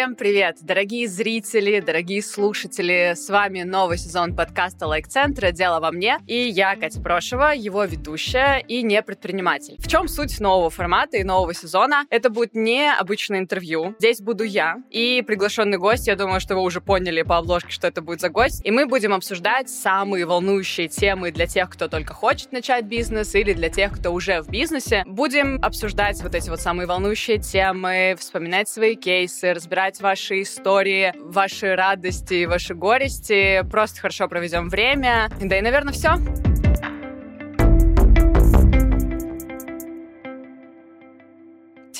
Всем привет, дорогие зрители, дорогие слушатели. С вами новый сезон подкаста Лайк-центра «Дело во мне». И я, Катя Прошева, его ведущая и не предприниматель. В чем суть нового формата и нового сезона? Это будет не обычное интервью. Здесь буду я и приглашенный гость. Я думаю, что вы уже поняли по обложке, что это будет за гость. И мы будем обсуждать самые волнующие темы для тех, кто только хочет начать бизнес или для тех, кто уже в бизнесе. Будем обсуждать вот эти вот самые волнующие темы, вспоминать свои кейсы, разбирать разбирать ваши истории, ваши радости, ваши горести. Просто хорошо проведем время. Да и, наверное, все.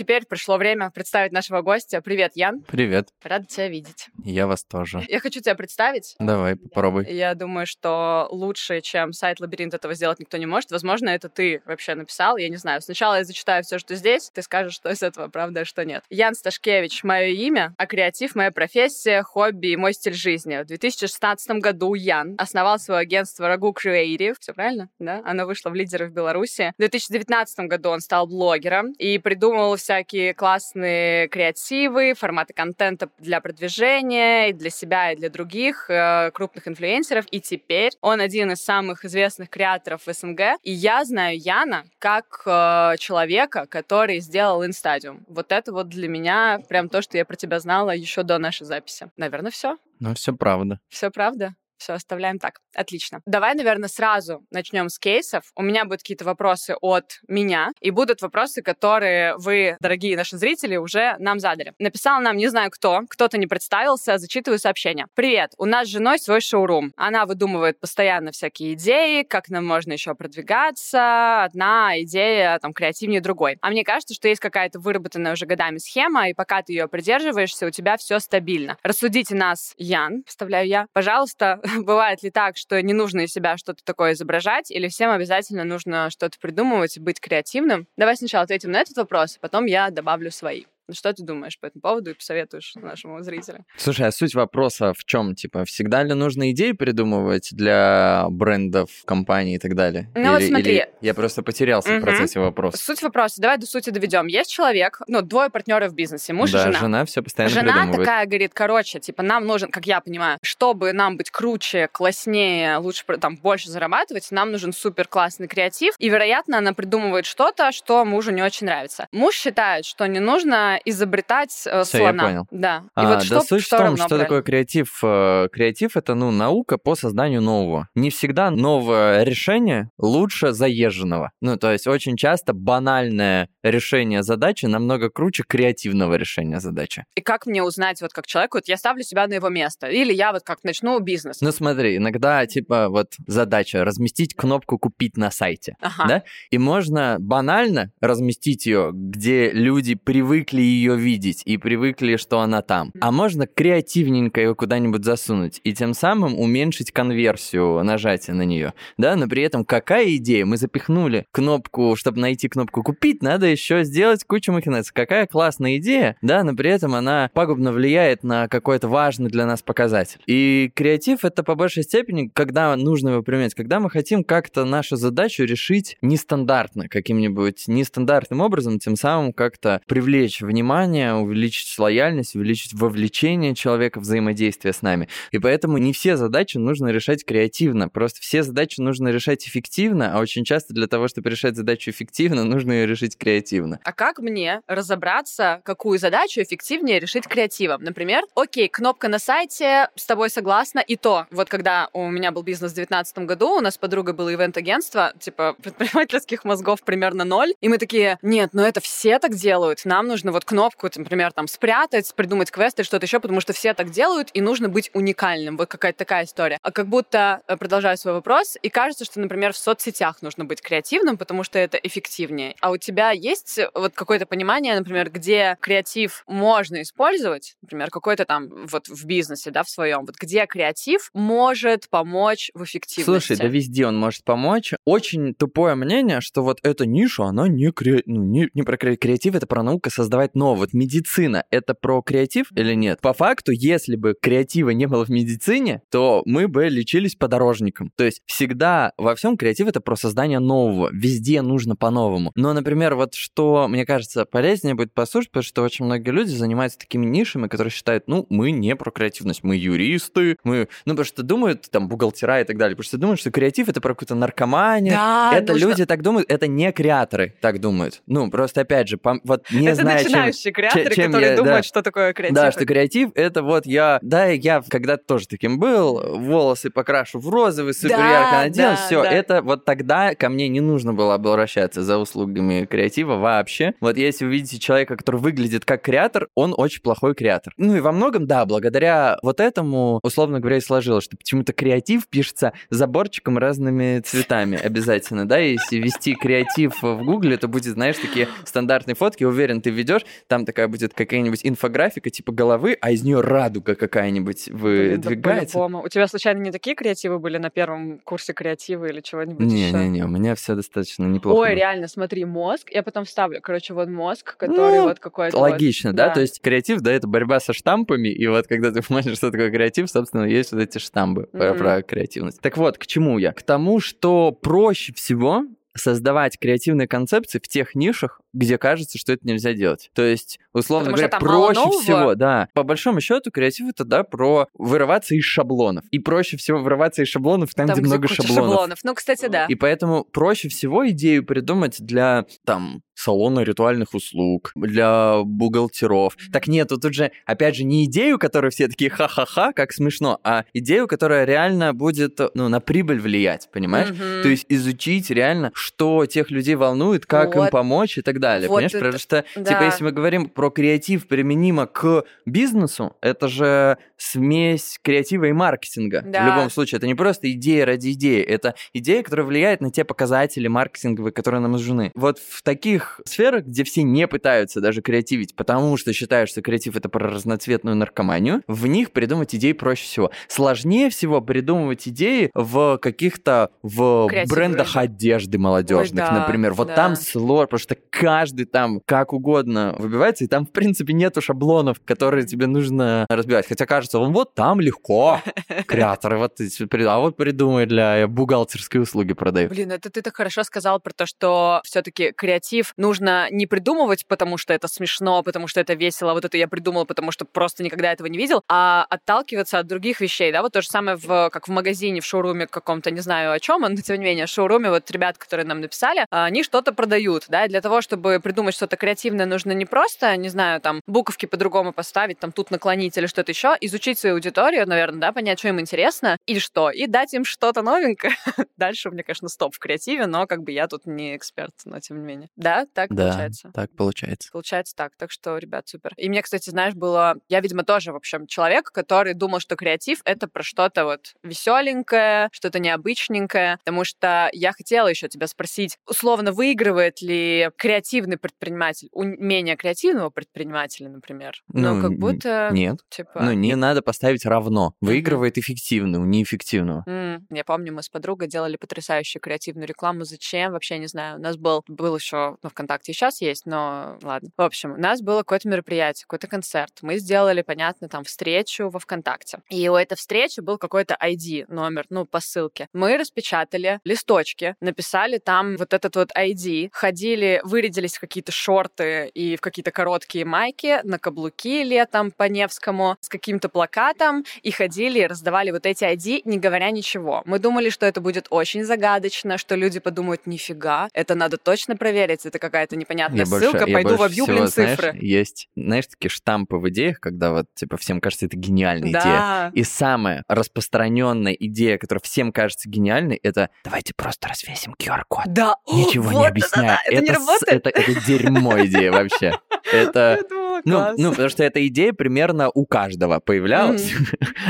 Теперь пришло время представить нашего гостя. Привет, Ян. Привет. Рада тебя видеть. Я вас тоже. Я хочу тебя представить. Давай, попробуй. Я думаю, что лучше, чем сайт Лабиринт этого сделать никто не может. Возможно, это ты вообще написал. Я не знаю. Сначала я зачитаю все, что здесь. Ты скажешь, что из этого правда, а что нет. Ян Сташкевич — мое имя, а креатив — моя профессия, хобби и мой стиль жизни. В 2016 году Ян основал свое агентство Рагу Creative. Все правильно? Да? Оно вышло в лидеры в Беларуси. В 2019 году он стал блогером и придумывал все всякие классные креативы, форматы контента для продвижения и для себя, и для других э, крупных инфлюенсеров. И теперь он один из самых известных креаторов в СНГ. И я знаю Яна как э, человека, который сделал Инстадиум. Вот это вот для меня прям то, что я про тебя знала еще до нашей записи. Наверное, все. Ну, все правда. Все правда. Все, оставляем так. Отлично. Давай, наверное, сразу начнем с кейсов. У меня будут какие-то вопросы от меня, и будут вопросы, которые вы, дорогие наши зрители, уже нам задали. Написал нам не знаю кто, кто-то не представился, зачитываю сообщение. Привет, у нас с женой свой шоурум. Она выдумывает постоянно всякие идеи, как нам можно еще продвигаться. Одна идея там креативнее другой. А мне кажется, что есть какая-то выработанная уже годами схема, и пока ты ее придерживаешься, у тебя все стабильно. Рассудите нас, Ян, вставляю я. Пожалуйста, бывает ли так, что не нужно из себя что-то такое изображать, или всем обязательно нужно что-то придумывать, быть креативным? Давай сначала ответим на этот вопрос, а потом я добавлю свои. Ну, что ты думаешь по этому поводу и посоветуешь нашему зрителю? Слушай, а суть вопроса в чем? Типа, всегда ли нужно идеи придумывать для брендов, компаний и так далее? Ну или, вот смотри. Или я просто потерялся угу. в процессе вопроса. Суть вопроса, давай до сути доведем. Есть человек, ну, двое партнеров в бизнесе, муж да, и жена. жена все постоянно Жена придумывает. такая говорит, короче, типа, нам нужен, как я понимаю, чтобы нам быть круче, класснее, лучше, там, больше зарабатывать, нам нужен супер классный креатив, и, вероятно, она придумывает что-то, что мужу не очень нравится. Муж считает, что не нужно изобретать э, Все, слона. я понял. Да. И А, вот да что, суть что в том, что правильно? такое креатив. Э, Креатив — это, ну, наука по созданию нового. Не всегда новое решение лучше заезженного. Ну, то есть очень часто банальное решение задачи намного круче креативного решения задачи. И как мне узнать, вот как человек, вот я ставлю себя на его место, или я вот как начну бизнес. Ну, смотри, иногда, типа, вот задача разместить кнопку «Купить» на сайте, Ага. да? И можно банально разместить ее, где люди привыкли ее видеть и привыкли, что она там. А можно креативненько ее куда-нибудь засунуть и тем самым уменьшить конверсию нажатия на нее, да? Но при этом какая идея? Мы запихнули кнопку, чтобы найти кнопку «Купить», надо еще сделать кучу махинаций. Какая классная идея, да? Но при этом она пагубно влияет на какой-то важный для нас показатель. И креатив — это по большей степени, когда нужно его применять, когда мы хотим как-то нашу задачу решить нестандартно, каким-нибудь нестандартным образом, тем самым как-то привлечь внимание, увеличить лояльность, увеличить вовлечение человека в взаимодействие с нами. И поэтому не все задачи нужно решать креативно, просто все задачи нужно решать эффективно, а очень часто для того, чтобы решать задачу эффективно, нужно ее решить креативно. А как мне разобраться, какую задачу эффективнее решить креативом? Например, окей, кнопка на сайте, с тобой согласна, и то, вот когда у меня был бизнес в 2019 году, у нас с подругой было ивент-агентство, типа предпринимательских мозгов примерно ноль, и мы такие, нет, ну это все так делают, нам нужно вот кнопку, например, там спрятать, придумать квест или что-то еще, потому что все так делают, и нужно быть уникальным. Вот какая-то такая история. А как будто, э, продолжаю свой вопрос, и кажется, что, например, в соцсетях нужно быть креативным, потому что это эффективнее. А у тебя есть вот какое-то понимание, например, где креатив можно использовать, например, какой-то там вот в бизнесе, да, в своем, вот где креатив может помочь в эффективности? Слушай, да везде он может помочь. Очень тупое мнение, что вот эта ниша, она не, кре... ну, не, не про кре- креатив, это про науку создавать узнать новое. Вот медицина — это про креатив или нет? По факту, если бы креатива не было в медицине, то мы бы лечились подорожником. То есть всегда во всем креатив — это про создание нового. Везде нужно по-новому. Но, например, вот что, мне кажется, полезнее будет послушать, потому что очень многие люди занимаются такими нишами, которые считают, ну, мы не про креативность, мы юристы, мы... Ну, потому что думают, там, бухгалтера и так далее, потому что думают, что креатив — это про какую-то наркоманию. Да, это нужно- люди так думают, это не креаторы так думают. Ну, просто, опять же, пом- вот не это зная, чем... начинающие креаторы, чем которые я- думают, да. что такое креатив. Да, что креатив это вот я, да, я когда-то тоже таким был, волосы покрашу в розовый, супер Да, ярко надену, да, все, да. это вот тогда ко мне не нужно было обращаться за услугами креатива вообще. Вот если вы видите человека, который выглядит как креатор, он очень плохой креатор. Ну и во многом, да, благодаря вот этому, условно говоря, и сложилось, что почему-то креатив пишется заборчиком разными цветами обязательно, да, если вести креатив в гугле, то будет, знаешь, такие стандартные фотки, уверен, ты ведешь, там такая будет какая-нибудь инфографика типа головы, а из нее радуга какая-нибудь да выдвигается. по-любому. У тебя случайно не такие креативы были на первом курсе креатива или чего-нибудь еще? Не-не-не, у меня все достаточно неплохо. Ой, было. реально, смотри, мозг. Я потом вставлю. Короче, вот мозг, который Ну, вот какой-то. вот- Логично, да? То есть креатив, да, это борьба со штампами, и вот когда ты понимаешь, что такое креатив, собственно, есть вот эти штампы Мгм. про креативность. Так вот, к чему я? К тому, что проще всего создавать креативные концепции в тех нишах, где кажется, что это нельзя делать. То есть, условно Потому говоря, проще всего, да. По большому счету, креатив это, да, про вырываться из шаблонов. И проще всего вырываться из шаблонов там, Там, где, много куча шаблонов. Ну, кстати, да. И поэтому проще всего идею придумать для, там, салона ритуальных услуг, для бухгалтеров. Так нет, тут же, опять же, не идею, которую все такие ха-ха-ха, как смешно, а идею, которая реально будет, ну, на прибыль влиять, понимаешь? Мгм. То есть изучить реально, что тех людей волнует, как им Вот. помочь и так далее. Вот понимаешь? это- Потому что, да. типа, если мы говорим про креатив применимо к бизнесу, это же смесь креатива и маркетинга. Да. В любом случае, это не просто идея ради идеи, это идея, которая влияет на те показатели маркетинговые, которые нам нужны. Вот в таких сферах, где все не пытаются даже креативить, потому что считают, что креатив это про разноцветную наркоманию, в них придумать идеи проще всего. Сложнее всего придумывать идеи в каких-то в Креативы. брендах одежды молодежных, Ой, да, например. Вот да. там сложно, потому что каждый там как угодно выбивается, и там, в принципе, нету шаблонов, которые тебе нужно разбивать. Хотя кажется, вон вот там легко. Креаторы, вот, а вот придумай для бухгалтерской услуги продают. Блин, это ты так хорошо сказал про то, что все-таки креатив нужно не придумывать, потому что это смешно, потому что это весело, вот это я придумала, потому что просто никогда этого не видел, а отталкиваться от других вещей, да, вот то же самое в, как в магазине, в шоуруме каком-то, не знаю о чем, но тем не менее, в шоуруме вот ребят, которые нам написали, а, они что-то продают, да, и для того, чтобы придумать что-то креативное, нужно не просто, не знаю, там, буковки по-другому поставить, там, тут наклонить или что-то еще, изучить свою аудиторию, наверное, да, понять, что им интересно, и что, и дать им что-то новенькое, Дальше у меня, конечно, стоп в креативе, но как бы я тут не эксперт, но тем не менее. Да, так Да, получается. так получается. Получается так. Так что, ребят, супер. И мне, кстати, знаешь, было... Я, видимо, тоже, в общем, человек, который думал, что креатив — это про что-то вот веселенькое, что-то необычненькое. Потому что я хотела еще тебя спросить, условно, выигрывает ли креативный предприниматель у менее креативного предпринимателя, например? Ну, Ну, как будто... Нет. Типа... Ну, не надо поставить равно. Выигрывает эффективный у неэффективного. М, Я помню, мы с подругой делали потрясающую креативную рекламу. Зачем? Вообще не знаю. У нас был, был еще, ну, ВКонтакте сейчас есть, но ладно. В общем, у нас было какое-то мероприятие, какой-то концерт. Мы сделали, понятно, там, встречу во ВКонтакте. И у этой встречи был какой-то ID, номер, ну, по ссылке. Мы распечатали листочки, написали там вот этот вот ID, ходили, вырядились в какие-то шорты и в какие-то короткие майки, на каблуки летом по Невскому, с каким-то плакатом, и ходили, раздавали вот эти ID, не говоря ничего. Мы думали, что это будет очень загадочно, что люди подумают, нифига, это надо точно проверить, это какая-то непонятная Я больше- ссылка, я пойду больше вобью, блин, знаешь, цифры. есть, знаешь, такие штампы в идеях, когда вот, типа, всем кажется, это гениальная идея. Да. И самая распространенная идея, которая всем кажется гениальной, это давайте просто развесим QR-код. Да. Ничего Вот, не объясняя. да-да-да, Это, не с- работает. Это, это дерьмо идея вообще. Это... Это Ну, ну, потому что эта идея примерно у каждого появлялась.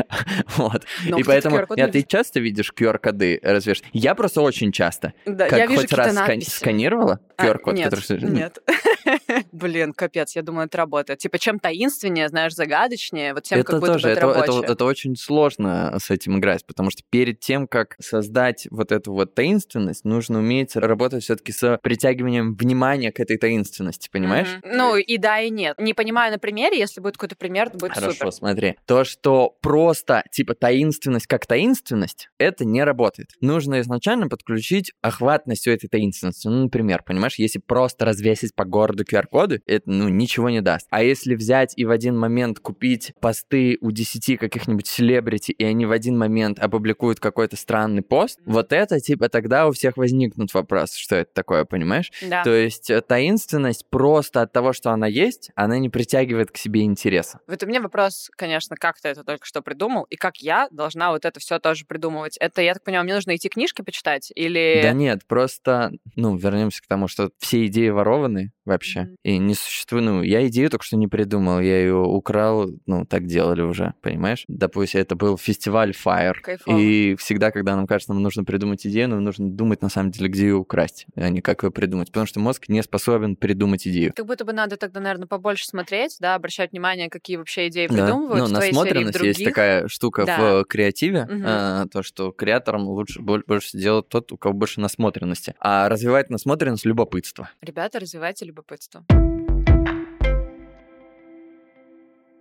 Вот. Но, и поэтому, а ты часто видишь QR-коды развешиваешь? Я просто очень часто. Да, Как я вижу хоть раз скан- сканировала А, QR-код, нет, который... Нет. Блин, капец, я думаю, это работает. Типа, чем таинственнее, знаешь, загадочнее, вот тем это как будто тоже, бы это, это, это, это очень сложно с этим играть, потому что перед тем, как создать вот эту вот таинственность, нужно уметь работать все-таки с притягиванием внимания к этой таинственности, понимаешь? Мгм. Ну, и да, и нет. Не понимаю на примере, если будет какой-то пример, то будет Хорошо, супер. смотри. То, что просто, типа, таинственность как таинственность, это не работает. Нужно изначально подключить охватность у этой таинственности. Ну, например, понимаешь, если просто развесить по городу QR-коды, это, ну, ничего не даст. А если взять и в один момент купить посты у 10 каких-нибудь селебрити, и они в один момент опубликуют какой-то странный пост, вот это, типа, тогда у всех возникнут вопросы, что это такое, понимаешь? Да. То есть э, таинственность просто от того, что она есть, она не притягивает к себе интереса. Вот у меня вопрос, конечно, как ты это только что придумал, и как я должна вот это все тоже придумывать. Это, я так понимаю, мне нужно идти книжки почитать? Или... Да нет, просто, ну, вернемся к тому, что все идеи ворованы вообще. Мгм. И не существует, ну, я идею только что не придумал, я ее украл, ну, так делали уже, понимаешь? Допустим, это был фестиваль Fire. Кайфово. И всегда, когда нам кажется, нам нужно придумать идею, нам нужно думать, на самом деле, где ее украсть, а не как ее придумать. Потому что мозг не способен придумать идею. Как будто бы надо тогда, наверное, побольше смотреть, да, обращать внимание, какие вообще идеи Да. придумывают Ну, и в насмотренность есть такая штука Да. в э, креативе, Мгм. а, то, что креаторам лучше боль- больше делать тот, у кого больше насмотренности. А развивает насмотренность любопытство. Ребята, развивайте любопытство.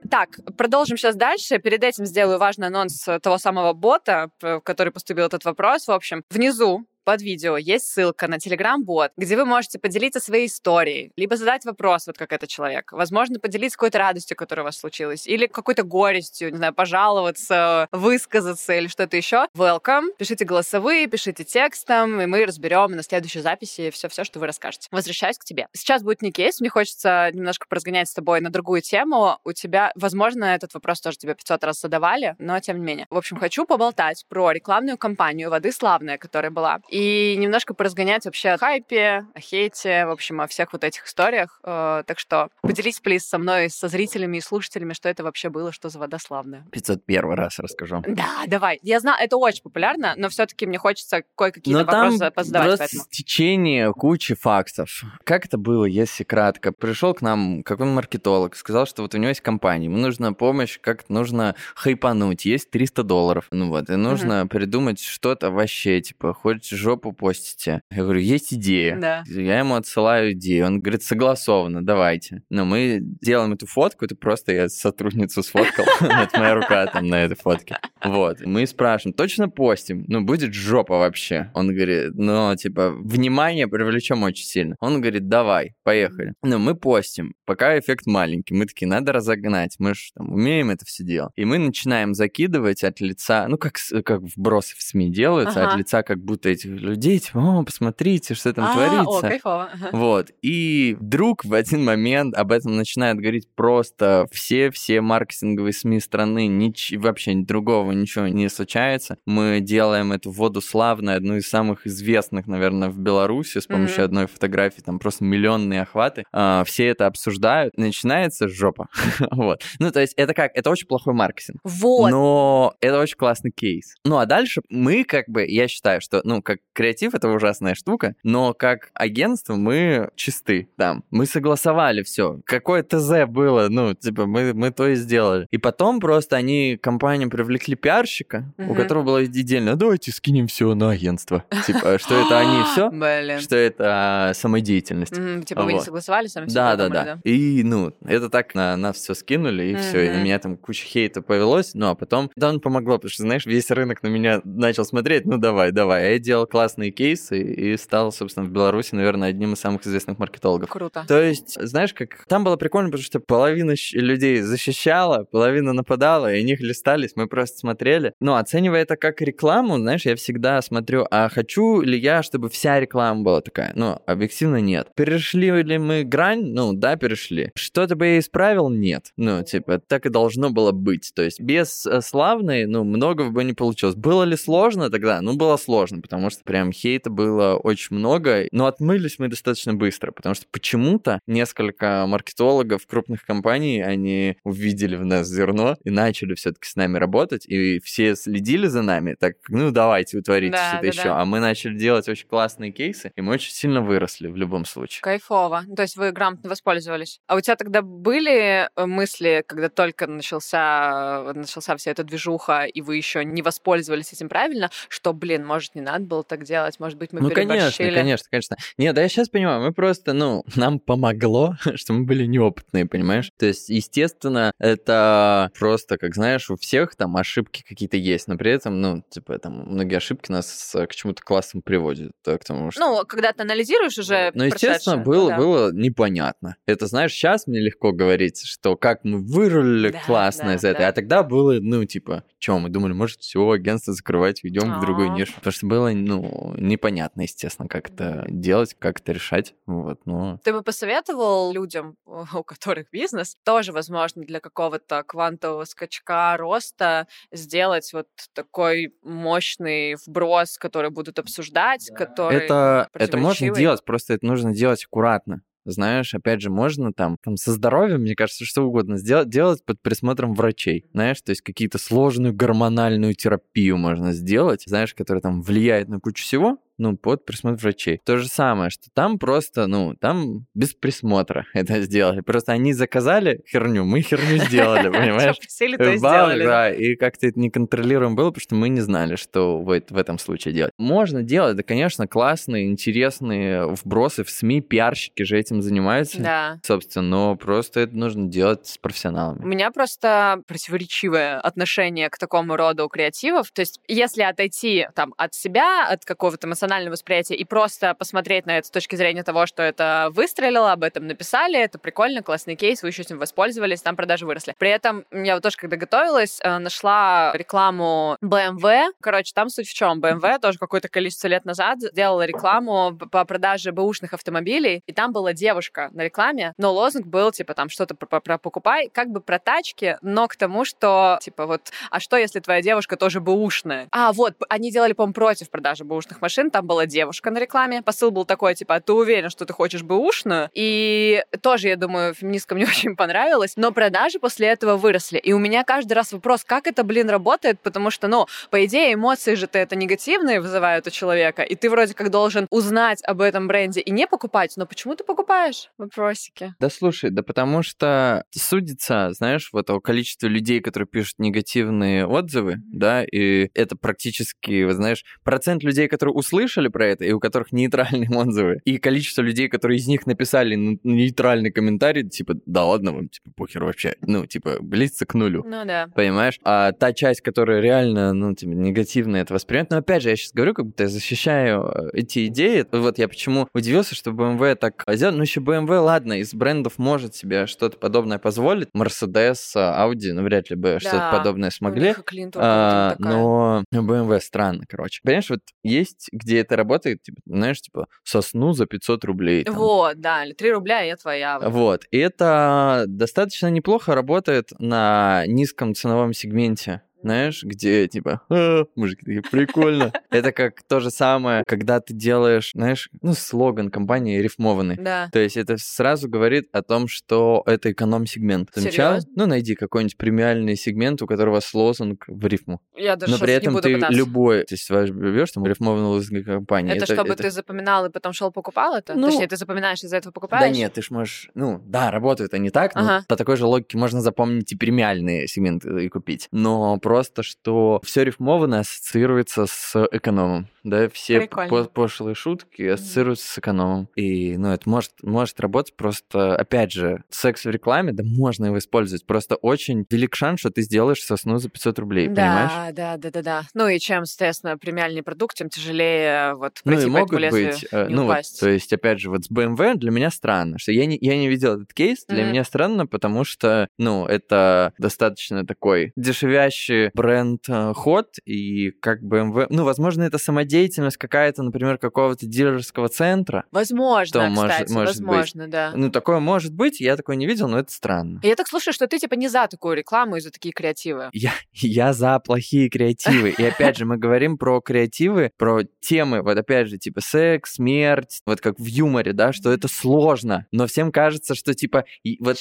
Так, продолжим сейчас дальше. Перед этим сделаю важный анонс того самого бота, в который поступил этот вопрос. В общем, внизу под видео есть ссылка на Telegram-бот, где вы можете поделиться своей историей, либо задать вопрос, вот как этот человек. Возможно, поделиться какой-то радостью, которая у вас случилась, или какой-то горестью, не знаю, пожаловаться, высказаться или что-то еще. Welcome. Пишите голосовые, пишите текстом, и мы разберем на следующей записи все-все, что вы расскажете. Возвращаюсь к тебе. Сейчас будет не кейс, мне хочется немножко поразгонять с тобой на другую тему. У тебя, возможно, этот вопрос тоже тебе 500 раз задавали, но тем не менее. В общем, хочу поболтать про рекламную кампанию «Воды славная», которая была, и немножко поразгонять вообще о хайпе, о хейте, в общем, о всех вот этих историях. Э, Так что поделись, плиз, со мной, со зрителями и слушателями, что это вообще было, что за вода славная. 501 раз расскажу. Да, давай. Я знаю, это очень популярно, но все-таки мне хочется кое-какие вопросы позадавать. просто Поэтому. течение кучи фактов. Как это было, если кратко? Пришел к нам какой-то маркетолог, сказал, что вот у него есть компания, ему нужна помощь, как нужно хайпануть, есть 300 долларов. Ну вот, и нужно придумать что-то вообще, типа, хоть жопу постите. Я говорю, есть идея. Да. Я ему отсылаю идею. Он говорит, согласовано, давайте. Но мы делаем эту фотку, это просто я сотрудницу сфоткал. Это моя рука там на этой фотке. Вот. Мы спрашиваем, точно постим? Ну, будет жопа вообще. Он говорит, ну, типа, внимание привлечем очень сильно. Он говорит, давай, поехали. Ну, мы постим, пока эффект маленький. Мы такие, надо разогнать, мы же там умеем это все делать. И мы начинаем закидывать от лица, ну, как, как вбросы в СМИ делаются, Ага. от лица как будто этих людей, типа, о, посмотрите, что там А, творится. О, кайфово. Вот. И вдруг в один момент об этом начинают говорить просто все, все маркетинговые СМИ страны, нич- вообще другого ничего не случается. Мы делаем эту воду славной, одну из самых известных, наверное, в Беларуси с помощью Мгм. одной фотографии, там просто миллионные охваты. А, все это обсуждают, начинается жопа. вот. Ну, то есть это как, это очень плохой маркетинг. Вот. Но это очень классный кейс. Ну, а дальше мы как бы, я считаю, что, ну, как креатив это ужасная штука, но как агентство мы чисты там. Мы согласовали все. Какое ТЗ было, ну, типа, мы, мы то и сделали. И потом просто они, компания привлекли пиарщика, у Мгм. которого была идея, давайте скинем все на агентство. Типа, что это они все, что это а, самодеятельность. Типа вы не согласовали сами Да, да, да. И, ну, это так на нас все скинули, и все. И на меня там куча хейта повелось. Ну, а потом, да, он помогло, потому что, знаешь, весь рынок на меня начал смотреть. Ну, давай, давай. А я делал классные кейсы и стал, собственно, в Беларуси, наверное, одним из самых известных маркетологов. Круто. То есть, знаешь, как там было прикольно, потому что половина людей защищала, половина нападала, и они хлестались, мы просто смотрели. Но оценивая это как рекламу, знаешь, я всегда смотрю, а хочу ли я, чтобы вся реклама была такая? Ну, объективно нет. Перешли ли мы грань? Ну, да, перешли. Что-то бы я исправил? Нет. Ну, типа, так и должно было быть. То есть без э, славной, ну, многого бы не получилось. Было ли сложно тогда? Ну, было сложно, потому что знаешь, прям хейта было очень много, но отмылись мы достаточно быстро, потому что почему-то несколько маркетологов крупных компаний, они увидели в нас зерно и начали все-таки с нами работать, и все следили за нами, так, ну, давайте утворите да, что-то да, еще. Да. А мы начали делать очень классные кейсы, и мы очень сильно выросли в любом случае. Кайфово. То есть вы грамотно воспользовались. А у тебя тогда были э, мысли, когда только начался, э, начался вся эта движуха, и вы еще не воспользовались этим правильно, что, блин, может, не надо было так делать, может быть, мы Ну, конечно, конечно, конечно. Нет, да я сейчас понимаю, мы просто, ну, нам помогло, что мы были неопытные, понимаешь? То есть, естественно, это просто, как знаешь, у всех там ошибки какие-то есть, но при этом, ну, типа, там, многие ошибки нас к чему-то классному приводят, к тому, что... Ну, когда ты анализируешь уже Ну, естественно, было, да. было непонятно. Это, знаешь, сейчас мне легко говорить, что как мы вырулили да, классно да, из этой, да. а тогда было, ну, типа, что, мы думали, может, все, агентство закрывать, уйдем в другую нишу, потому что было, ну, непонятно, естественно, как это делать, как это решать, вот, но... Ты бы посоветовал людям, у которых бизнес, тоже, возможно, для какого-то квантового скачка роста сделать вот такой мощный вброс, который будут обсуждать, да. который... Это, это можно делать, просто это нужно делать аккуратно знаешь, опять же, можно там, там со здоровьем, мне кажется, что угодно сделать, делать под присмотром врачей, знаешь, то есть какие-то сложную гормональную терапию можно сделать, знаешь, которая там влияет на кучу всего, ну, под присмотр врачей. То же самое, что там просто, ну, там без присмотра это сделали. Просто они заказали херню, мы херню сделали, понимаешь? Просили, то сделали. Да, и как-то это неконтролируем было, потому что мы не знали, что в этом случае делать. Можно делать, да, конечно, классные, интересные вбросы в СМИ, пиарщики же этим занимаются. Да. Собственно, но просто это нужно делать с профессионалами. У меня просто противоречивое отношение к такому роду креативов. То есть, если отойти там от себя, от какого-то эмоционального эмоциональное восприятие и просто посмотреть на это с точки зрения того, что это выстрелило, об этом написали, это прикольно, классный кейс, вы еще этим воспользовались, там продажи выросли. При этом я вот тоже, когда готовилась, э, нашла рекламу BMW. Короче, там суть в чем? BMW тоже какое-то количество лет назад сделала рекламу по продаже бэушных автомобилей, и там была девушка на рекламе, но лозунг был, типа, там что-то про, про покупай, как бы про тачки, но к тому, что, типа, вот, а что, если твоя девушка тоже бэушная? А, вот, они делали, по-моему, против продажи бэушных машин, там была девушка на рекламе. Посыл был такой, типа, «А ты уверен, что ты хочешь бэушную? И тоже, я думаю, феминисткам не очень понравилось. Но продажи после этого выросли. И у меня каждый раз вопрос, как это, блин, работает? Потому что, ну, по идее, эмоции же ты это негативные вызывают у человека. И ты вроде как должен узнать об этом бренде и не покупать. Но почему ты покупаешь? Вопросики. Да слушай, да потому что судится, знаешь, вот о количестве людей, которые пишут негативные отзывы, да, и это практически, знаешь, процент людей, которые услышали слышали про это, и у которых нейтральные отзывы, и количество людей, которые из них написали нейтральный комментарий, типа, да ладно вам, типа, похер вообще, ну, типа, близится к нулю. Ну да. Понимаешь? А та часть, которая реально, ну, типа, негативно это воспринимает, но опять же, я сейчас говорю, как будто я защищаю э, эти идеи. Вот я почему удивился, что BMW так сделал. Ну, еще BMW, ладно, из брендов может себе что-то подобное позволить. Mercedes, Audi, ну, вряд ли бы да. что-то подобное смогли. А, но BMW странно, короче. Понимаешь, вот есть где это работает, типа, знаешь, типа, сосну за 500 рублей. Там. Вот, да, или 3 рубля, я твоя. Вот, и это достаточно неплохо работает на низком ценовом сегменте знаешь, где типа, а, мужики такие, прикольно. Это как то же самое, когда ты делаешь, знаешь, ну, слоган компании рифмованный. Да. То есть это сразу говорит о том, что это эконом-сегмент. Замечал? Ну, найди какой-нибудь премиальный сегмент, у которого с лозунг в рифму. Я даже Но при этом ты пытаться. любой, то есть берешь там рифмованный лозунг компании. Это, это чтобы это... ты запоминал и потом шел покупал это? Ну, Точнее, ты запоминаешь из-за этого покупаешь? Да нет, ты ж можешь, ну, да, работают они так, ага. но по такой же логике можно запомнить и премиальные сегменты и купить. Но просто, что все рифмованное ассоциируется с экономом. Да, все по пошлые шутки ассоциируются с экономом. И, ну, это может, может работать просто, опять же, секс в рекламе, да, можно его использовать. Просто очень велик шанс, что ты сделаешь сосну за 500 рублей, да, понимаешь? Да, да, да, да. Ну и чем, соответственно, премиальный продукт, тем тяжелее вот пройти ну, и могут по быть, э, ну, вот, то есть, опять же, вот с BMW для меня странно, что я не, я не видел этот кейс, для mm-hmm. меня странно, потому что, ну, это достаточно такой дешевящий бренд бренд-ход, э, и как BMW... Ну, возможно, это самодельный деятельность какая-то, например, какого-то дилерского центра, Возможно, то может- кстати, может быть. возможно, да. ну, такое может быть, я такое не видел, но это странно. И Я так слушаю, что ты типа не за такую рекламу и за такие креативы. Я, я за плохие креативы. И опять же, мы говорим про креативы, про темы, вот опять же, типа секс, смерть, вот как в юморе, да, что это сложно. Но всем кажется, что типа вот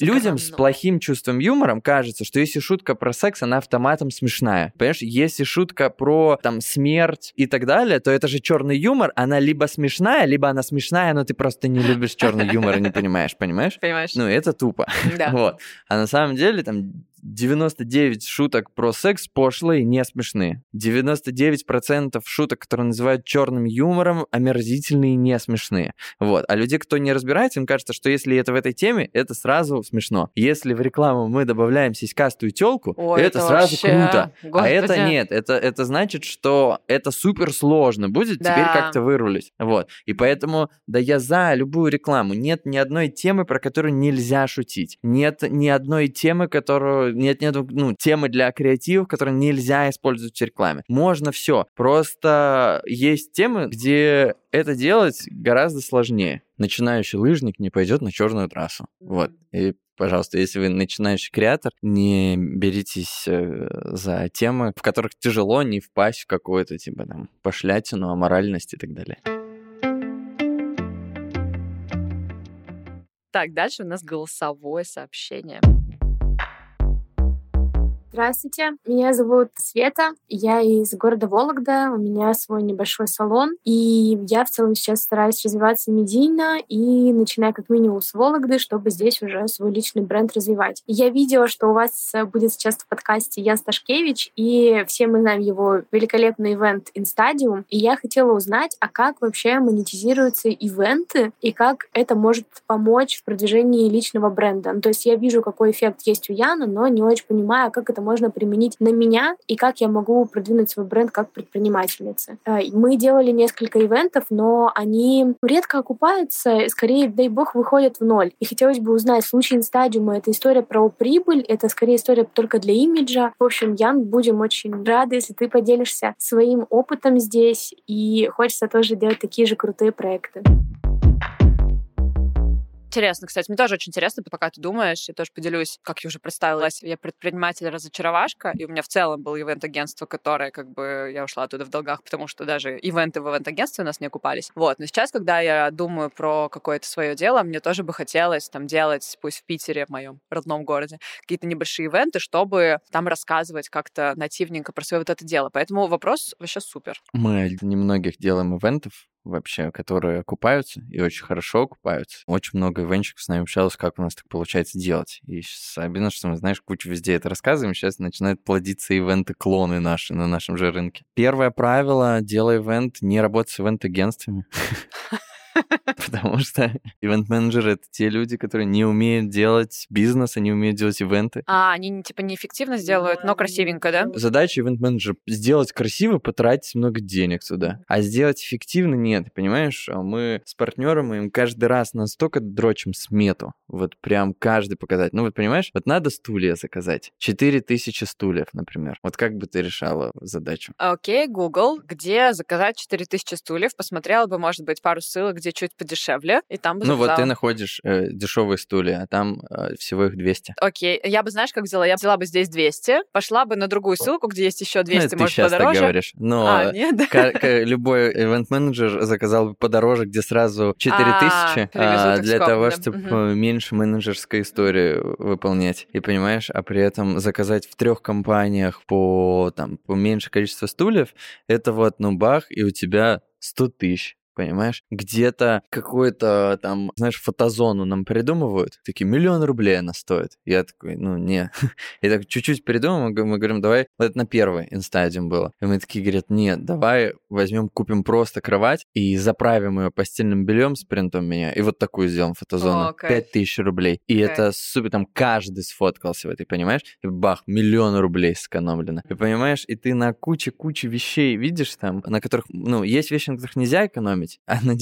Людям с сэкономлю. плохим чувством юмора кажется, что если шутка про секс, она автоматом смешная. Понимаешь, если шутка про там смерть и так далее, то это же черный юмор, она либо смешная, либо она смешная, но ты просто не любишь черный юмор и не понимаешь, понимаешь? Понимаешь? Ну, это тупо. да. Вот. А на самом деле там 99 шуток про секс пошлые, не смешные. 99% шуток, которые называют черным юмором, омерзительные и не смешные. Вот. А люди, кто не разбирается, им кажется, что если это в этой теме, это сразу смешно. Если в рекламу мы добавляем сиськастую телку, Ой, это, это сразу вообще, круто. А господи. это нет. Это, это значит, что это супер сложно будет теперь Да. как-то вырулить. Вот. И поэтому, да я за любую рекламу. Нет ни одной темы, про которую нельзя шутить. Нет ни одной темы, которую... Нет одной, ну, темы для креативов, которые нельзя использовать в рекламе. Можно все. Просто есть темы, где это делать гораздо сложнее. Начинающий лыжник не пойдет на черную трассу. Вот. И Пожалуйста, если вы начинающий креатор, не беритесь э, за темы, в которых тяжело не впасть в какую-то, типа, там, пошлятину, аморальность и так далее. Так, дальше у нас голосовое сообщение. Здравствуйте, меня зовут Света, я из города Вологда, у меня свой небольшой салон, и я в целом сейчас стараюсь развиваться медийно и начиная как минимум с Вологды, чтобы здесь уже свой личный бренд развивать. Я видела, что у вас э, будет сейчас в подкасте Ян Сташкевич, и все мы знаем его великолепный ивент Instadium, и я хотела узнать, а как вообще монетизируются ивенты, и как это может помочь в продвижении личного бренда. Ну, то есть я вижу, какой эффект есть у Яна, но не очень понимаю, а как это можно применить на меня и как я могу продвинуть свой бренд как предпринимательница. Э, Мы делали несколько ивентов, но они редко окупаются, скорее, дай бог, выходят в ноль. И хотелось бы узнать, в случае инстадиума это история про прибыль, это скорее история только для имиджа. В общем, Ян, будем очень рады, если ты поделишься своим опытом здесь, и хочется тоже делать такие же крутые проекты. Интересно, кстати, мне тоже очень интересно, пока ты думаешь, я тоже поделюсь, как я уже представилась. Я предприниматель-разочаровашка, и у меня в целом был ивент-агентство, которое, как бы, я ушла оттуда в долгах, потому что даже ивенты в ивент-агентстве у нас не окупались. Вот, но сейчас, когда я думаю про какое-то свое дело, мне тоже бы хотелось там делать, пусть в Питере, в моем родном городе, какие-то небольшие ивенты, чтобы там рассказывать как-то нативненько про свое вот это дело. Поэтому вопрос вообще супер. Мы немногих делаем ивентов, вообще, которые окупаются и очень хорошо окупаются. Очень много ивенчиков с нами общалось, как у нас так получается делать. И сейчас обидно, что мы, знаешь, кучу везде это рассказываем, сейчас начинают плодиться ивенты-клоны наши на нашем же рынке. Первое правило — делай ивент, не работай с ивент-агентствами. Потому что ивент-менеджеры — это те люди, которые не умеют делать бизнес, они умеют делать ивенты. А, они типа неэффективно сделают, но красивенько, да? Задача ивент-менеджера — сделать красиво, потратить много денег туда. А сделать эффективно нет, понимаешь? А Мы с партнером им каждый раз настолько дрочим смету. Вот прям каждый показать. Ну вот понимаешь, вот надо стулья заказать. 4000 стульев, например. Вот как бы ты решала задачу? Окей, Google, где заказать 4000 стульев, посмотрела бы, может быть, пару ссылок, где чуть подешевле, и там бы Ну вот ты находишь э, дешевые стулья, а там э, всего их 200. Окей, я бы, знаешь, как взяла? Я взяла бы здесь 200, пошла бы на другую ссылку, где есть еще Ну, 200, это ты может, так подороже. говоришь. Но А, нет, любой ивент-менеджер заказал бы подороже, где сразу 4000, привезут а, их для того, чтобы Мгм. меньше менеджерской истории выполнять. И понимаешь, а при этом заказать в трех компаниях по, там, по меньше количество стульев, это вот, ну, бах, и у тебя 100 тысяч. Понимаешь? Где-то какую-то там, знаешь, фотозону нам придумывают. Такие, миллион рублей она стоит. Я такой, ну, не. И так чуть-чуть придумал, мы говорим, давай, вот это на первый инстадиум было. И мы такие говорят, нет, давай возьмем, купим просто кровать и заправим ее постельным бельем с принтом меня. И вот такую сделаем фотозону. Кайф. 5000 рублей. И Кайф. это супер, там каждый сфоткался в этой, понимаешь? И бах, миллион рублей сэкономлено. И понимаешь, и ты на куче-куче вещей видишь там, на которых, ну, есть вещи, на которых нельзя экономить, экономить, а на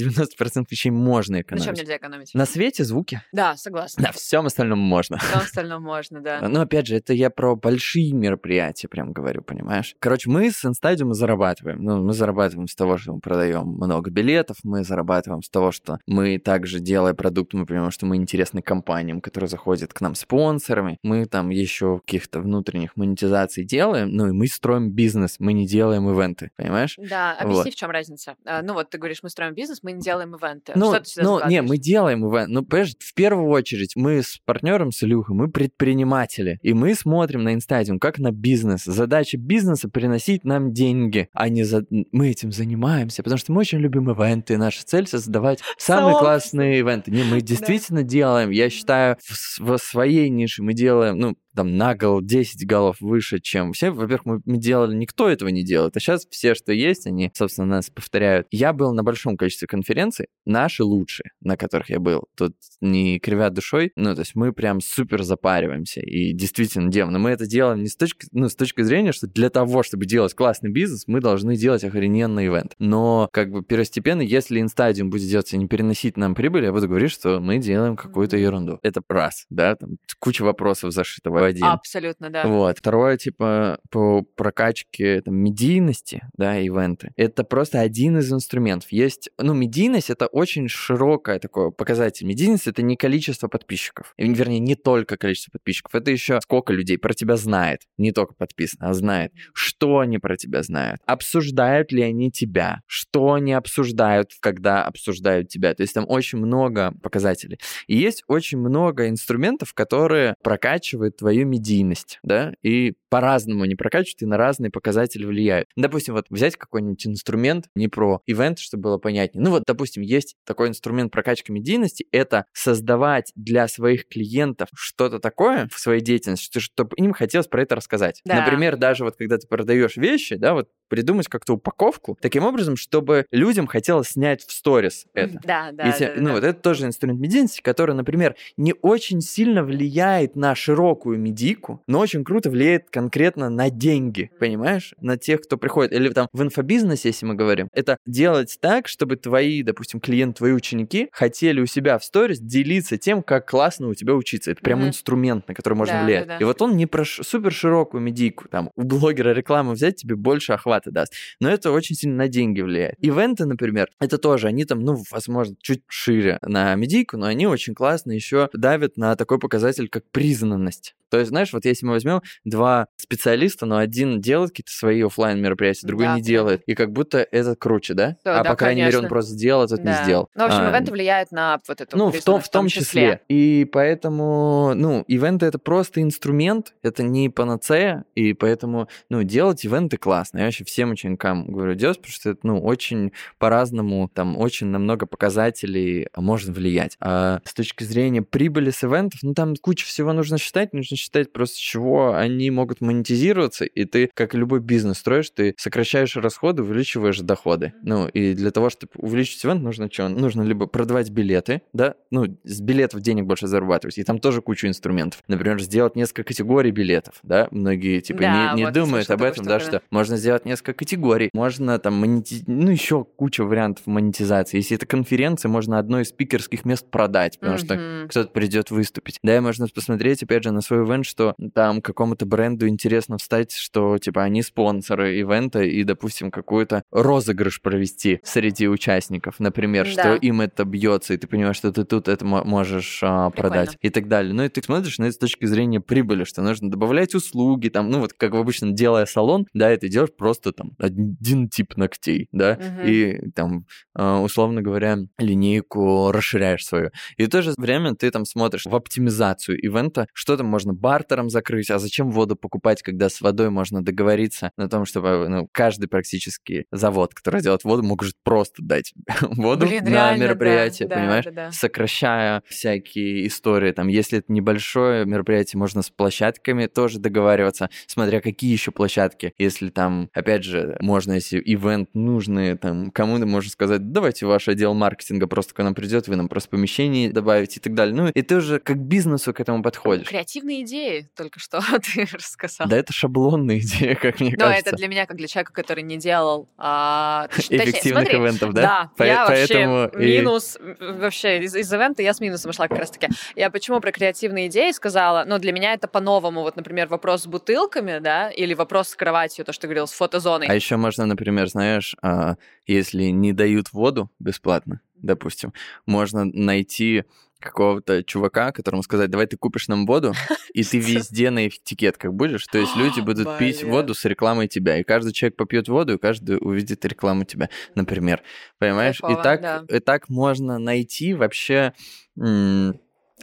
90% вещей можно На экономить. чем нельзя экономить? На свете звуки. Да, согласна. На всем остальном можно. На всем остальном можно, да. Но опять же, это я про большие мероприятия прям говорю, понимаешь? Короче, мы с Инстадиум зарабатываем. Ну, мы зарабатываем с того, что мы продаем много билетов, мы зарабатываем с того, что мы также, делая продукт, мы понимаем, что мы интересны компаниям, которые заходят к нам спонсорами. Мы там еще каких-то внутренних монетизаций делаем, ну и мы строим бизнес, мы не делаем ивенты, понимаешь? Да, объясни, Вот. в чем разница. А, Ну вот ты говоришь, мы строим бизнес, мы не делаем ивенты. Ну, Что ты сюда ну не, мы делаем ивент. Ну, понимаешь, в первую очередь мы с партнером, с Илюхой, мы предприниматели. И мы смотрим на Инстадиум как на бизнес. Задача бизнеса приносить нам деньги, а не за... мы этим занимаемся, потому что мы очень любим ивенты. Наша цель создавать самые Сообщество. классные ивенты. Не, мы действительно делаем. Я считаю, в, в своей нише мы делаем, ну, там на гол 10 голов выше, чем все. Во-первых, мы, мы делали, никто этого не делает. А сейчас все, что есть, они, собственно, нас повторяют. Я был на большом количестве конференций, наши лучшие, на которых я был. Тут не кривят душой, ну, то есть мы прям супер запариваемся и действительно делаем. Но мы это делаем не с точки, ну, с точки зрения, что для того, чтобы делать классный бизнес, мы должны делать охрененный ивент. Но как бы первостепенно, если инстадиум будет делать и не переносить нам прибыль, я буду говорить, что мы делаем какую-то ерунду. Это раз, да, там куча вопросов зашита в один. Абсолютно, да. Вот. Второе, типа, по прокачке там, медийности, да, ивенты. Это просто один из инструментов. Есть, ну, медийность — это очень широкое такое показатель. Медийность — это не количество подписчиков. Вернее, не только количество подписчиков. Это еще сколько людей про тебя знает. Не только подписано, а знает. Что они про тебя знают? Обсуждают ли они тебя? Что они обсуждают, когда обсуждают тебя? То есть там очень много показателей. И есть очень много инструментов, которые прокачивают твою медийность, да, и по-разному они прокачивают и на разные показатели влияют. Допустим, вот взять какой-нибудь инструмент, не про ивент, чтобы было понятнее. Ну вот, допустим, есть такой инструмент прокачки медийности, это создавать для своих клиентов что-то такое в своей деятельности, что- чтобы им хотелось про это рассказать. Да. Например, даже вот когда ты продаешь вещи, да, вот придумать как-то упаковку таким образом, чтобы людям хотелось снять в сторис это. Да, да, Если- да, да, ну, да. вот это тоже инструмент медийности, который, например, не очень сильно влияет на широкую медийку, но очень круто влияет конкретно на деньги, понимаешь? На тех, кто приходит. Или там в инфобизнесе, если мы говорим, это делать так, чтобы твои, допустим, клиенты, твои ученики хотели у себя в сторис делиться тем, как классно у тебя учиться. Это прям Мгм. инструмент, на который можно Да, влиять. да, да. И вот он не про супер широкую медийку, там, у блогера рекламу взять, тебе больше охвата даст но это очень сильно на деньги влияет. Ивенты, например, это тоже, они там, ну, возможно, чуть шире на медийку, но они очень классно еще давят на такой показатель, как признанность. То есть, знаешь, вот если мы возьмем два специалиста, но один делает какие-то свои оффлайн мероприятия, другой Да, не делает. И как будто это круче, да? Да, а да, по крайней мере, он конечно. просто сделал, а тот Да. не сделал. Ну, в общем, А, ивенты влияют на вот эту ну, в том, в том числе. И поэтому, ну, ивенты это просто инструмент, это не панацея, и поэтому, ну, делать ивенты классно. Я вообще всем ученикам говорю делать, потому что это, ну, очень по-разному, там, очень на много показателей можно влиять. А с точки зрения прибыли с ивентов, ну, там куча всего нужно считать, нужно считать просто, с чего они могут монетизироваться, и ты, как и любой бизнес строишь, ты сокращаешь расходы, увеличиваешь доходы. Ну, и для того, чтобы увеличить ивент, нужно что? Нужно либо продавать билеты, да, ну, с билетов денег больше зарабатывать, и там тоже куча инструментов. Например, сделать несколько категорий билетов, да, многие, типа, Да, не, не вот думают об этом, да, что можно сделать несколько категорий, можно там монети... ну, еще куча вариантов монетизации. Если это конференция, можно одно из спикерских мест продать, потому что Мгм. кто-то придет выступить. Да, и можно посмотреть, опять же, на свой ивент, что там какому-то бренду интересно встать, что, типа, они спонсоры ивента, и, допустим, какой-то розыгрыш провести среди участников, например, Да. что им это бьется, и ты понимаешь, что ты тут это мо- можешь а, продать, и так далее. Ну, и ты смотришь на это с точки зрения прибыли, что нужно добавлять услуги, там, ну, вот как в обычном делая салон, да, и ты делаешь просто там один тип ногтей, да, Мгм. и там, а, условно говоря, линейку расширяешь свою. И в то же время ты там смотришь в оптимизацию ивента, что там можно бартером закрыть, а зачем воду покупать, когда с водой можно договориться на том, чтобы ну, каждый практически завод, который делает воду, может просто дать воду Блин, на реально, мероприятие, да, понимаешь? да, да. Сокращая всякие истории. Там, если это небольшое мероприятие, можно с площадками тоже договариваться, смотря какие еще площадки. Если там, опять опять же, можно, если ивент нужный, там, кому-то можно сказать, давайте ваш отдел маркетинга просто к нам придет, вы нам просто помещение добавите и так далее. Ну, и ты уже как бизнесу к этому подходишь. Креативные идеи только что ты рассказал. Да, это шаблонная идея, как мне Но кажется. это для меня, как для человека, который не делал... а, точ- точнее, Эффективных смотри, ивентов, да? Да, По- я поэтому вообще и- минус, вообще из, из ивента я с минусом шла как раз-таки. Я почему про креативные идеи сказала? Ну, для меня это по-новому. Вот, например, вопрос с бутылками, да, или вопрос с кроватью, то, что ты говорил, с фотозоной. А еще можно, например, знаешь, а, если не дают воду бесплатно, допустим, можно найти какого-то чувака, которому сказать, давай ты купишь нам воду, и ты везде на этикетках будешь. То есть люди будут пить воду с рекламой тебя. И каждый человек попьет воду, и каждый увидит рекламу тебя, например. Понимаешь? И так, и так можно найти вообще...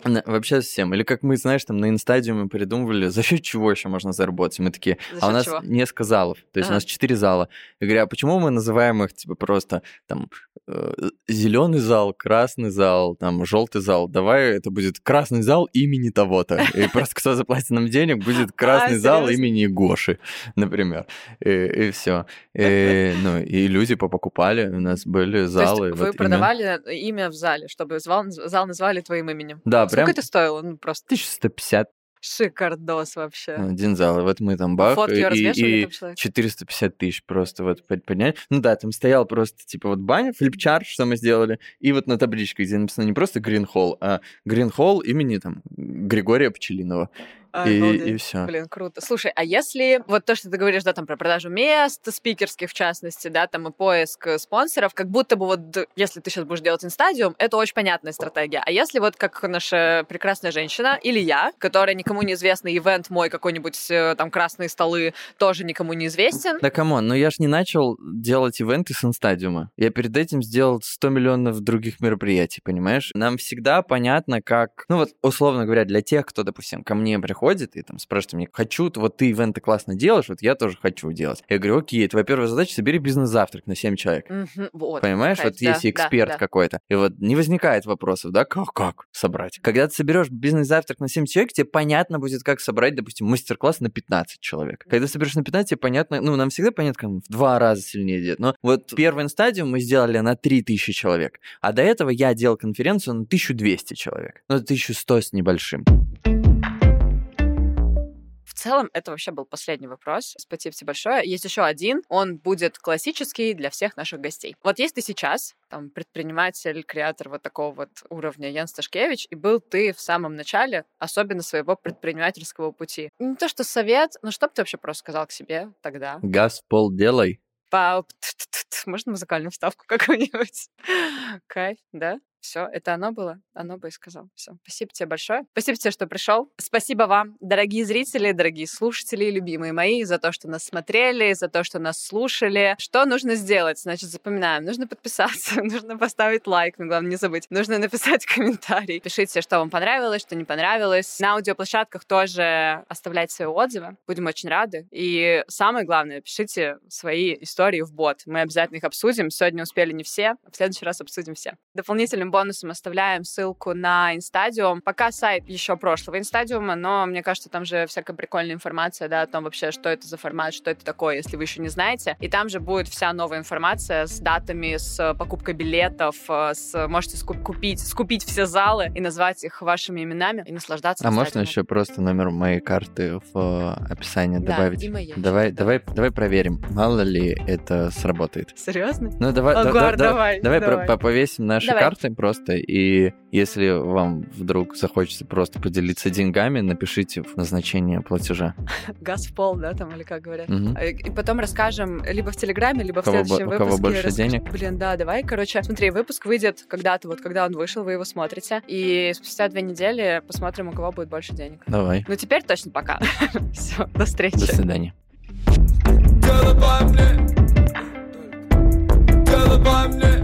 Вообще всем. Или как мы, знаешь, там на инстадиуме придумывали, за счет чего еще можно заработать. Мы такие, За а у нас чего? несколько залов. То есть у Ага. нас четыре зала. Я говорю, а почему мы называем их типа просто там зеленый зал, красный зал, там желтый зал? Давай это будет красный зал имени того-то. И просто кто заплатит нам денег, будет красный зал имени Гоши, например. И, все. ну, и люди попокупали, у нас были залы. вы продавали имя в зале, чтобы зал, зал назвали твоим именем. Да, Сколько прям это стоило? Ну, просто 1150 шикардос вообще. ну, один зал. И вот мы там бах, Фотки и, и там человек? 450 тысяч просто вот под- поднять. Ну да, там стоял просто типа вот баня, флипчарт, что мы сделали, и вот на табличке, где написано не просто Green Hall, а Green Hall имени там Григория Пчелиного. И, Обалдеть. и все. Блин, круто. Слушай, а если вот то, что ты говоришь, да, там про продажу мест, спикерских в частности, да, там и поиск э, спонсоров, как будто бы вот, если ты сейчас будешь делать инстадиум, это очень понятная стратегия. А если вот как наша прекрасная женщина или я, которая никому не известный ивент мой какой-нибудь, э, там, красные столы, тоже никому не известен, Да come on, но я ж не начал делать ивенты с инстадиума. Я перед этим сделал 100 миллионов других мероприятий, понимаешь? Нам всегда понятно, как... Ну вот, условно говоря, для тех, кто, допустим, ко мне приходит и там спрашивает меня, хочу, вот ты ивенты классно делаешь, вот я тоже хочу делать. Я говорю, окей, твоя первая задача, собери бизнес-завтрак на 7 человек. Мгм, вот. Понимаешь, вот да, если эксперт да. какой-то, и вот не возникает вопросов, да, как, как собрать. Когда ты соберешь бизнес-завтрак на 7 человек, тебе понятно будет, как собрать, допустим, мастер-класс на 15 человек. Когда соберешь на 15, тебе понятно, ну, нам всегда понятно, как в два раза сильнее идет. Но вот первый стадиум мы сделали на 3000 человек, а до этого я делал конференцию на 1200 человек. Ну, 1100 с небольшим. В целом, это вообще был последний вопрос. Спасибо тебе большое. Есть еще один. Он будет классический для всех наших гостей. Вот если ты сейчас там, предприниматель, креатор вот такого вот уровня Ян Сташкевич, и был ты в самом начале, особенно своего предпринимательского пути. Не то, что совет, но что бы ты вообще просто сказал к себе тогда? Газ пол делай. Можно музыкальную вставку какую-нибудь? Кайф, да? Все, это оно было, оно бы и сказал. Все, спасибо тебе большое. Спасибо тебе, что пришел. Спасибо вам, дорогие зрители, дорогие слушатели, любимые мои, за то, что нас смотрели, за то, что нас слушали. Что нужно сделать? Значит, запоминаем. Нужно подписаться, нужно поставить лайк, но главное не забыть. Нужно написать комментарий. Пишите, что вам понравилось, что не понравилось. На аудиоплощадках тоже оставляйте свои отзывы. Будем очень рады. И самое главное, пишите свои истории в бот. Мы обязательно их обсудим. Сегодня успели не все, а в следующий раз обсудим все. Дополнительным бонусом оставляем ссылку на Инстадиум. Пока сайт еще прошлого Инстадиума, но мне кажется, там же всякая прикольная информация, да, о том вообще, что это за формат, что это такое, если вы еще не знаете. И там же будет вся новая информация с датами, с покупкой билетов, э, с можете скуп- купить, скупить все залы и назвать их вашими именами и наслаждаться. А можно еще просто номер моей карты в э, описании Да, добавить? и моей. Давай, давай, давай проверим, мало ли это сработает. Серьезно? Ну давай, да- Агуар, да- да- давай, давай, про- давай. по- повесим наши Давай. карты просто. И если вам вдруг захочется просто поделиться деньгами, напишите в назначение платежа. Газ в пол, да, там, или как говорят. Угу. И потом расскажем либо в Телеграме, либо в следующем выпуске. У кого больше расскажем. денег. Блин, да, давай. Короче, смотри, выпуск выйдет когда-то, вот когда он вышел, вы его смотрите. И спустя две недели посмотрим, у кого будет больше денег. Давай. Ну, теперь точно пока. Все, до встречи. До свидания. Голова мне, голова мне.